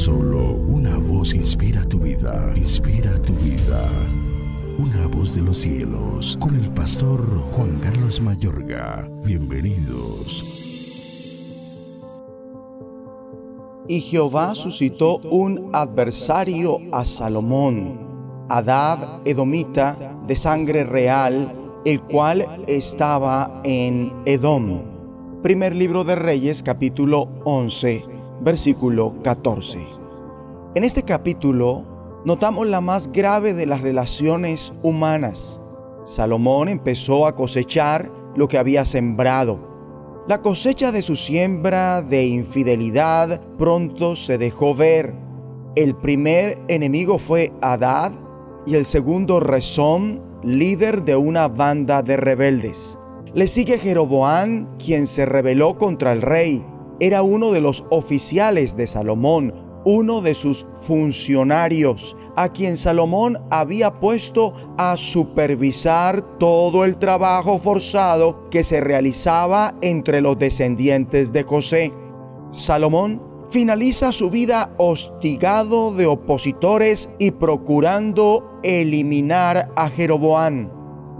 Solo una voz inspira tu vida, inspira tu vida. Una voz de los cielos, con el pastor Juan Carlos Mayorga. Bienvenidos. Y Jehová suscitó un adversario a Salomón, Adad Edomita, de sangre real, el cual estaba en Edom. Primer libro de Reyes, capítulo 11, versículo 14. En este capítulo notamos la más grave de las relaciones humanas. Salomón empezó a cosechar lo que había sembrado. La cosecha de su siembra de infidelidad pronto se dejó ver. El primer enemigo fue Adad y el segundo Rezón, líder de una banda de rebeldes. Le sigue Jeroboán, quien se rebeló contra el rey. Era uno de los oficiales de Salomón, uno de sus funcionarios, a quien Salomón había puesto a supervisar todo el trabajo forzado que se realizaba entre los descendientes de José. Salomón finaliza su vida hostigado de opositores y procurando eliminar a Jeroboán.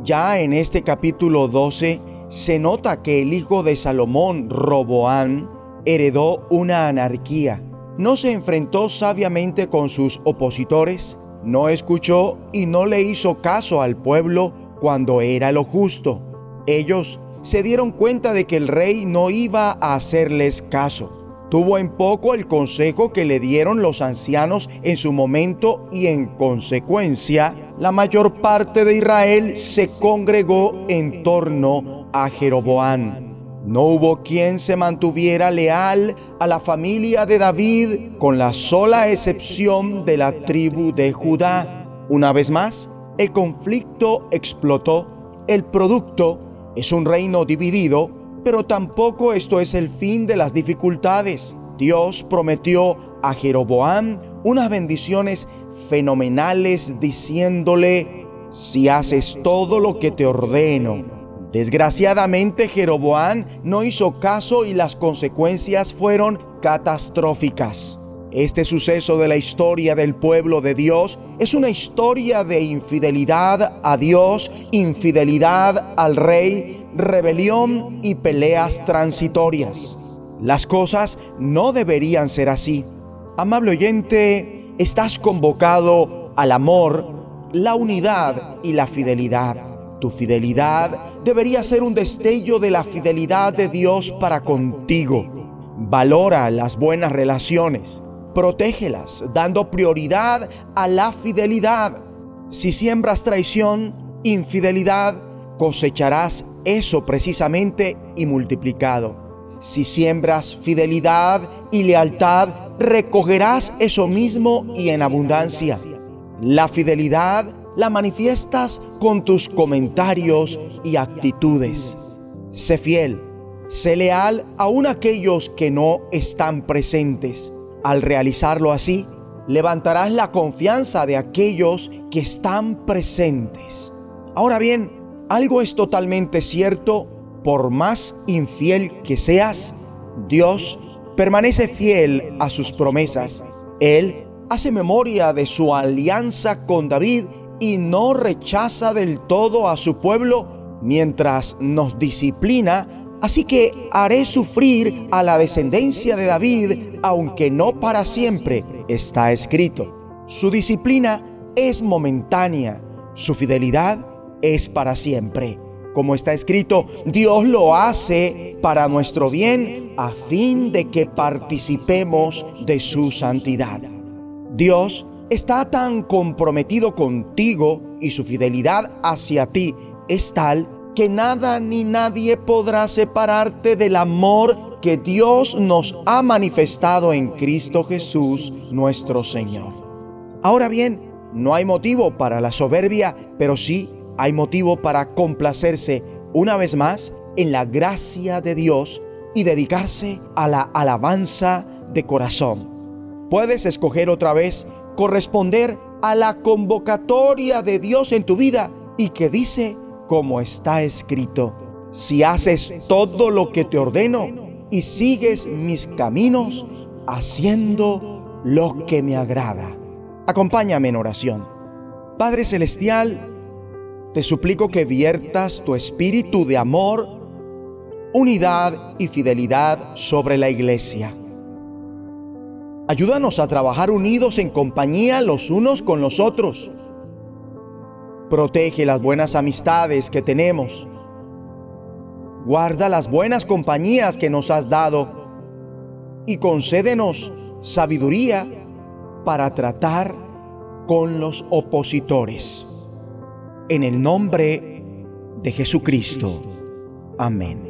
Ya en este capítulo 12 se nota que el hijo de Salomón, Roboán, heredó una anarquía. No se enfrentó sabiamente con sus opositores, no escuchó y no le hizo caso al pueblo cuando era lo justo. Ellos se dieron cuenta de que el rey no iba a hacerles caso Tuvo en poco el consejo que le dieron los ancianos en su momento y en consecuencia la mayor parte de Israel se congregó en torno a Jeroboán. No hubo quien se mantuviera leal a la familia de David con la sola excepción de la tribu de Judá. Una vez más, el conflicto explotó. El producto es un reino dividido pero tampoco esto es el fin de las dificultades. Dios prometió a Jeroboam unas bendiciones fenomenales diciéndole, si haces todo lo que te ordeno. Desgraciadamente Jeroboam no hizo caso y las consecuencias fueron catastróficas. Este suceso de la historia del pueblo de Dios es una historia de infidelidad a Dios, infidelidad al rey, rebelión y peleas transitorias. Las cosas no deberían ser así. Amable oyente, estás convocado al amor, la unidad y la fidelidad. Tu fidelidad debería ser un destello de la fidelidad de Dios para contigo. Valora las buenas relaciones protégelas, dando prioridad a la fidelidad. Si siembras traición, infidelidad, cosecharás eso precisamente y multiplicado. Si siembras fidelidad y lealtad, recogerás eso mismo y en abundancia. La fidelidad la manifiestas con tus comentarios y actitudes. Sé fiel, sé leal aun aquellos que no están presentes al realizarlo así, levantarás la confianza de aquellos que están presentes. Ahora bien, algo es totalmente cierto, por más infiel que seas, Dios permanece fiel a sus promesas. Él hace memoria de su alianza con David y no rechaza del todo a su pueblo mientras nos disciplina Así que haré sufrir a la descendencia de David, aunque no para siempre, está escrito. Su disciplina es momentánea, su fidelidad es para siempre. Como está escrito, Dios lo hace para nuestro bien a fin de que participemos de su santidad. Dios está tan comprometido contigo y su fidelidad hacia ti es tal que nada ni nadie podrá separarte del amor que Dios nos ha manifestado en Cristo Jesús nuestro Señor. Ahora bien, no hay motivo para la soberbia, pero sí hay motivo para complacerse una vez más en la gracia de Dios y dedicarse a la alabanza de corazón. Puedes escoger otra vez corresponder a la convocatoria de Dios en tu vida y que dice, como está escrito, si haces todo lo que te ordeno y sigues mis caminos, haciendo lo que me agrada. Acompáñame en oración. Padre Celestial, te suplico que viertas tu espíritu de amor, unidad y fidelidad sobre la iglesia. Ayúdanos a trabajar unidos en compañía los unos con los otros. Protege las buenas amistades que tenemos. Guarda las buenas compañías que nos has dado y concédenos sabiduría para tratar con los opositores. En el nombre de Jesucristo. Amén.